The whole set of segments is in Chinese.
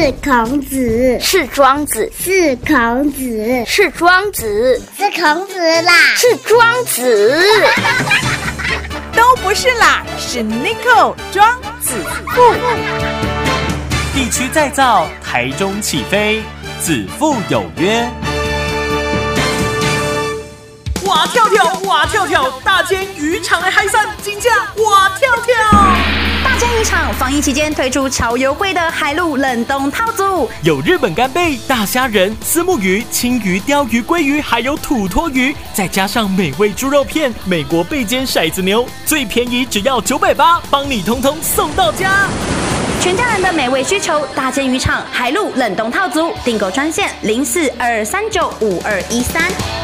是孔子，是庄子，是孔子，是庄子，是孔子啦，是庄子，都不是啦，是 n i c o 庄子富。地区再造，台中起飞，子父有约。哇跳跳，哇跳跳，大间渔场的海产金价哇跳跳！大间渔场防疫期间推出超优惠的海陆冷冻套组，有日本干贝、大虾仁、丝木鱼、青鱼、鲷鱼、鲑鱼，还有土托鱼，再加上美味猪肉片、美国贝煎骰子牛，最便宜只要九百八，帮你通通送到家。全家人的美味需求，大煎鱼场海陆冷冻套组订购专线零四二三九五二一三。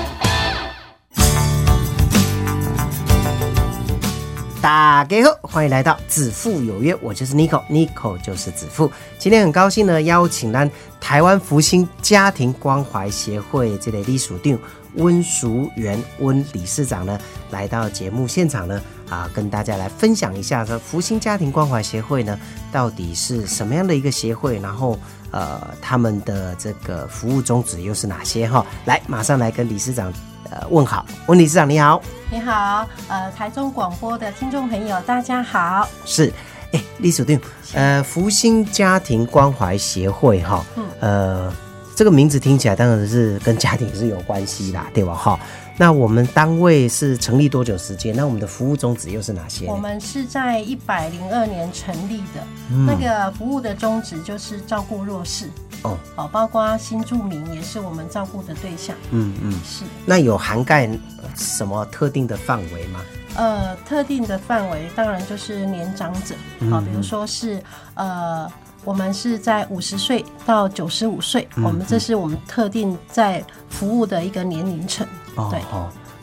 大家好，欢迎来到子父有约，我就是 Nico，Nico 就是子父。今天很高兴呢，邀请咱台湾福星家庭关怀协会这类隶属长温淑元温理事长呢，来到节目现场呢，啊，跟大家来分享一下说福星家庭关怀协会呢，到底是什么样的一个协会，然后呃，他们的这个服务宗旨又是哪些哈？来，马上来跟理事长呃问好，温理事长你好。你好，呃，台中广播的听众朋友，大家好。是，哎，李守定，呃，福星家庭关怀协会哈，呃，这个名字听起来当然是跟家庭是有关系啦，对吧？哈，那我们单位是成立多久时间？那我们的服务宗旨又是哪些？我们是在一百零二年成立的，那个服务的宗旨就是照顾弱势。哦，好，包括新住民也是我们照顾的对象。嗯嗯，是。那有涵盖什么特定的范围吗？呃，特定的范围当然就是年长者，好，比如说是呃，我们是在五十岁到九十五岁，我们这是我们特定在服务的一个年龄层。对。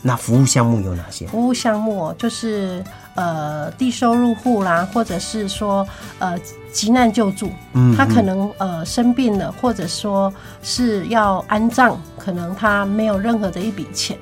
那服务项目有哪些？服务项目就是呃低收入户啦，或者是说呃急难救助，嗯，他可能呃生病了，或者说是要安葬，可能他没有任何的一笔钱。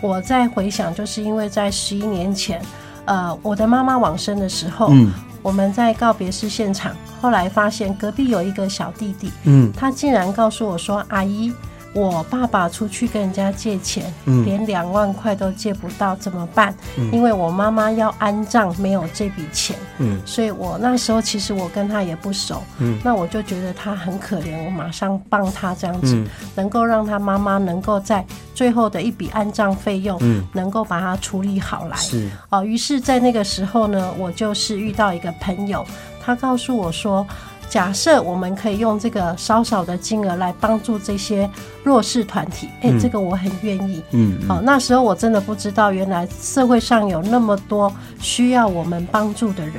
我在回想，就是因为在十一年前，呃，我的妈妈往生的时候，嗯，我们在告别式现场，后来发现隔壁有一个小弟弟，嗯，他竟然告诉我说：“阿姨。”我爸爸出去跟人家借钱，连两万块都借不到，怎么办？因为我妈妈要安葬，没有这笔钱。嗯，所以我那时候其实我跟他也不熟。嗯，那我就觉得他很可怜，我马上帮他这样子，能够让他妈妈能够在最后的一笔安葬费用，嗯，能够把它处理好来。是哦，于是，在那个时候呢，我就是遇到一个朋友，他告诉我说。假设我们可以用这个稍少的金额来帮助这些弱势团体，哎，这个我很愿意。嗯，好，那时候我真的不知道，原来社会上有那么多需要我们帮助的人，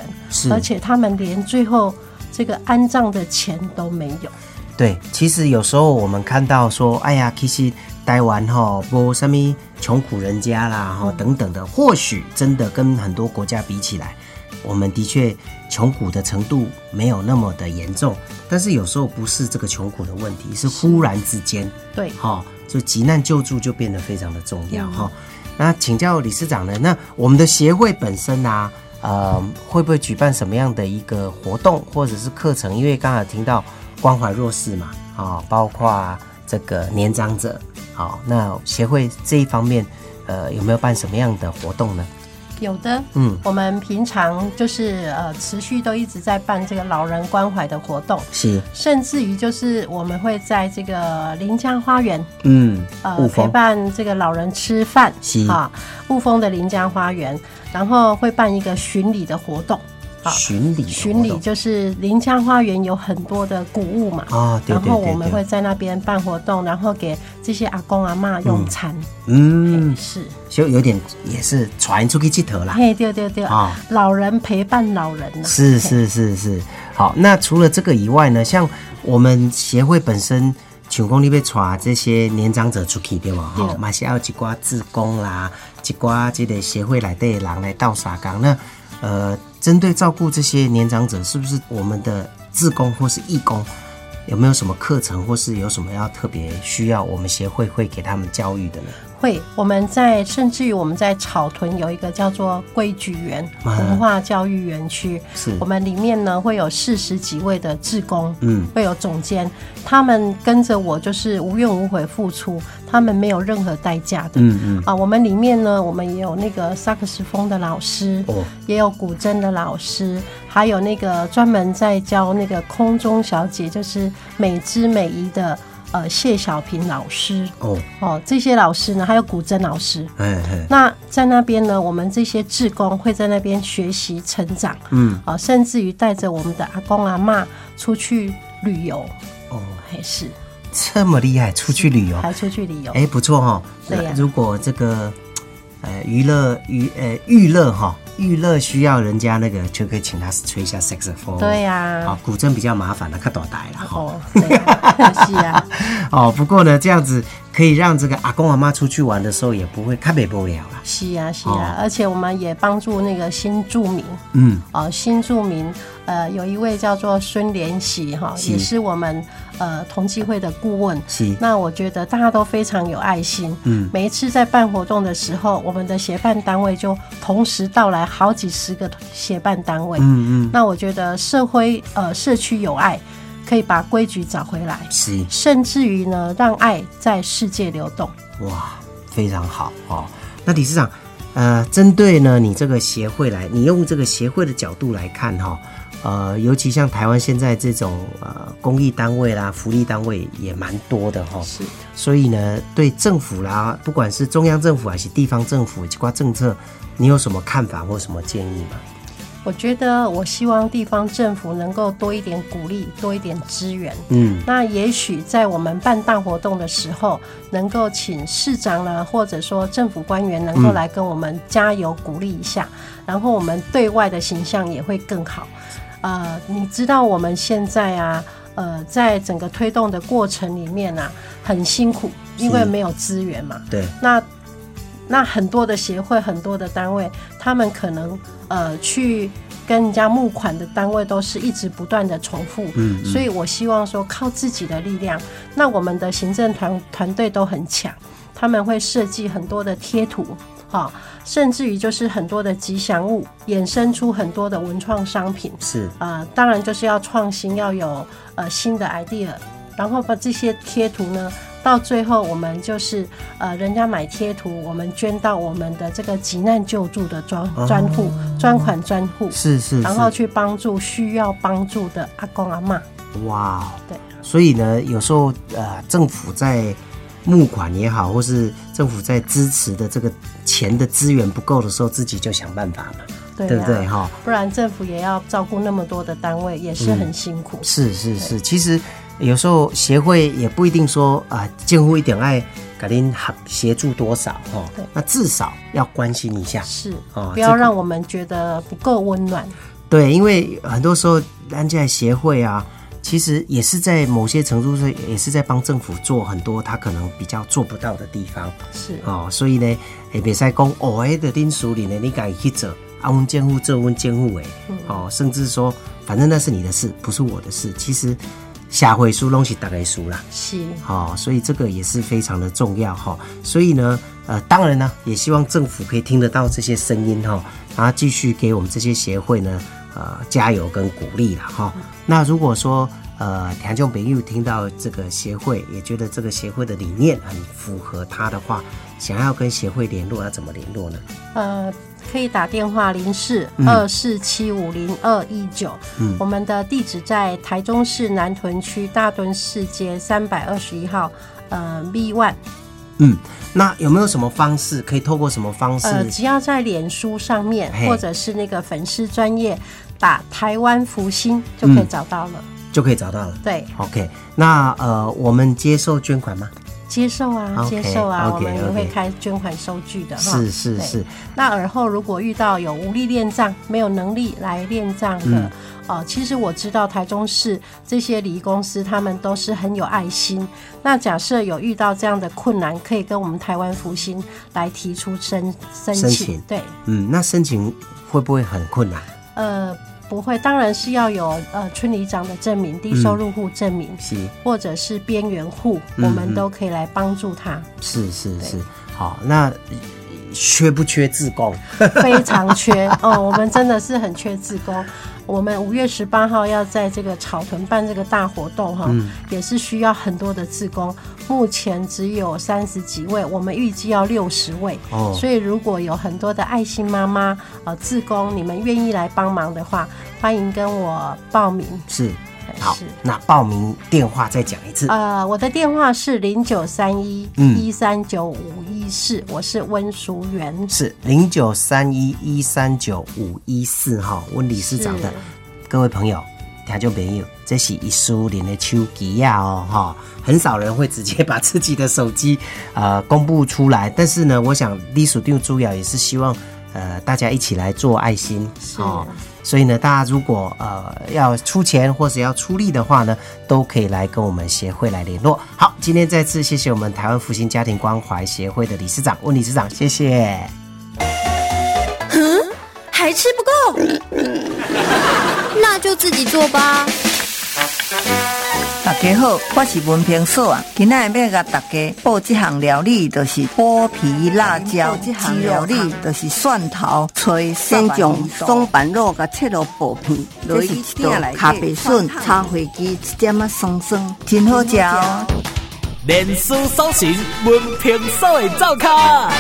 而且他们连最后这个安葬的钱都没有。对，其实有时候我们看到说，哎呀，其实台湾哈不什么穷苦人家啦，哈等等的，或许真的跟很多国家比起来。我们的确穷苦的程度没有那么的严重，但是有时候不是这个穷苦的问题，是忽然之间，对，哈，就急难救助就变得非常的重要哈。那请教理事长呢？那我们的协会本身啊，呃，会不会举办什么样的一个活动或者是课程？因为刚才听到关怀弱势嘛，啊，包括这个年长者，好，那协会这一方面，呃，有没有办什么样的活动呢？有的，嗯，我们平常就是呃，持续都一直在办这个老人关怀的活动，是，甚至于就是我们会在这个临江花园，嗯，呃，陪伴这个老人吃饭，是。啊，雾峰的临江花园，然后会办一个巡礼的活动。巡礼，巡礼就是临江花园有很多的古物嘛，啊，然后我们会在那边办活动，然后给这些阿公阿妈用餐，嗯，是，就有点也是传出去街头啦，嘿，对对对，啊，老人陪伴老人，是是是是，好，那除了这个以外呢，像我们协会本身，请功力被传这些年长者出去对吗？哈，马上要一挂自工啦，一挂这个协会来的人来倒沙岗，那呃。针对照顾这些年长者，是不是我们的自工或是义工有没有什么课程，或是有什么要特别需要我们协会会给他们教育的呢？会，我们在甚至于我们在草屯有一个叫做规矩园啊文化教育园区，是。我们里面呢会有四十几位的志工，嗯。会有总监，他们跟着我就是无怨无悔付出，他们没有任何代价的。嗯。嗯，啊，我们里面呢，我们也有那个萨克斯风的老师，哦，也有古筝的老师，还有那个专门在教那个空中小姐，就是美姿美仪的呃谢小平老师。哦，哦，这些老师呢，还有古筝老师。哎哎，那在那边呢，我们这些志工会在那边学习成长，嗯，啊，甚至于带着我们的阿公阿妈出去旅游，哦，还是这么厉害，出去旅游，还出去旅游。哎，不错哈。对呀如果这个呃娱乐娱呃娱乐哈，娱乐需要人家那个，就可以请他吹一下 saxophone。对呀、好，古筝比较麻烦了，看多大了哈。哦，是啊，哦，不过呢，这样子可以让这个阿公阿妈出去玩的时候也不会看北无聊了。是啊，是哦。啊，而且我们也帮助那个新住民，嗯，哦，新住民，呃，有一位叫做孙连喜哈，是。也是我们呃同济会的顾问。是，那我觉得大家都非常有爱心，嗯。每一次在办活动的时候，我们的协办单位就同时到来好几十个协办单位。嗯嗯，那我觉得社会呃社区有爱，可以把规矩找回来，是，甚至于呢，让爱在世界流动。哇，非常好哦。那理事长，呃，针对呢你这个协会来，你用这个协会的角度来看哈、呃，尤其像台湾现在这种呃公益单位啦、福利单位也蛮多的哈、是，所以呢，对政府啦，不管是中央政府还是地方政府，包括政策，你有什么看法或什么建议吗？我觉得我希望地方政府能够多一点鼓励，多一点资源。嗯，那也许在我们办大活动的时候，能够请市长呢，或者说政府官员能够来跟我们加油鼓励一下，然后我们对外的形象也会更好。呃，你知道我们现在啊，呃，在整个推动的过程里面啊，很辛苦，因为没有资源嘛。对，那那很多的协会、很多的单位，他们可能呃去跟人家募款的单位都是一直不断的重复，嗯嗯所以我希望说靠自己的力量。那我们的行政团团队都很强，他们会设计很多的贴图，哈、甚至于就是很多的吉祥物，衍生出很多的文创商品。是，呃，当然就是要创新，要有呃新的 idea，然后把这些贴图呢，到最后我们就是呃，人家买贴图，我们捐到我们的这个急难救助的专专户、专款专户，是是然后，去帮助需要帮助的阿公阿妈。哇，对，所以呢，有时候呃，政府在募款也好，或是政府在支持的这个钱的资源不够的时候，自己就想办法嘛，对、不对？哈？不然政府也要照顾那么多的单位，也是很辛苦。是是是，其实有时候协会也不一定说啊，建户一点爱给您协协助多少哈对，那至少要关心一下。是，哦不要让我们觉得不够温暖。对，因为很多时候安家协会啊，其实也是在某些程度上，也是在帮政府做很多他可能比较做不到的地方是，哦。所以呢，也别再讲哦，迄个恁属里呢，你敢去做，啊，问监护这问监护诶，哦，甚至说，反正那是你的事，不是我的事。其实下回书拢是大概输啦。是，好、所以这个也是非常的重要哈、所以呢，呃，当然呢，也希望政府可以听得到这些声音哈、然后继续给我们这些协会呢，呃，加油跟鼓励了哈、那如果说呃，听众朋友听到这个协会，也觉得这个协会的理念很符合他的话，想要跟协会联络，要怎么联络呢？呃，可以打电话零四嗯二四七五零二一九，嗯我们的地址在台中市南屯区大墩市街三百二十一号，呃，B one，嗯，那有没有什么方式可以透过什么方式？呃，只要在脸书上面或者是那个粉丝专业打台湾福星就可以找到了。就可以找到了。对，OK，那呃，我们接受捐款吗？接受啊接受啊我们也会开捐款收据的哈。是是是，那尔后如果遇到有无力练杖、没有能力来练杖的，嗯哦，其实我知道台中市这些礼仪公司他们都是很有爱心。那假设有遇到这样的困难，可以跟我们台湾福星来提出申。申请对，嗯，那申请会不会很困难？呃，不会，当然是要有呃村里长的证明、低收入户证明，是。或者是边缘户，嗯我们都可以来帮助他。是是是，好，那呃缺不缺自工？非常缺哦，我们真的是很缺自工。我们五月十八号要在这个草屯办这个大活动哈，也是需要很多的志工，目前只有三十几位，我们预计要六十位。哦所以如果有很多的爱心妈妈呃志工，你们愿意来帮忙的话，欢迎跟我报名。是，好，那报名电话再讲一次。呃，我的电话是零九三一嗯一三九五一四，我是温淑媛。是零九三一一三九五一四哈，温理事长的各位朋友，听众朋友，这是一苏联的手机呀哦哈，很少人会直接把自己的手机呃公布出来，但是呢，我想隶属定主要也是希望呃大家一起来做爱心哦。所以呢，大家如果呃要出钱或者要出力的话呢，都可以来跟我们协会来联络。好，今天再次谢谢我们台湾复兴家庭关怀协会的理事长温理事长，谢谢。还吃不够，那就自己做吧。大家好，我是文平嫂啊。今仔要甲大家报这项料理，就是剥皮辣椒。这项料理就是蒜头、吹先将松板肉甲切落薄片，落去一道咖啡笋、炒花枝，一点仔酸酸，真好食哦。脸书搜寻文平嫂的灶卡。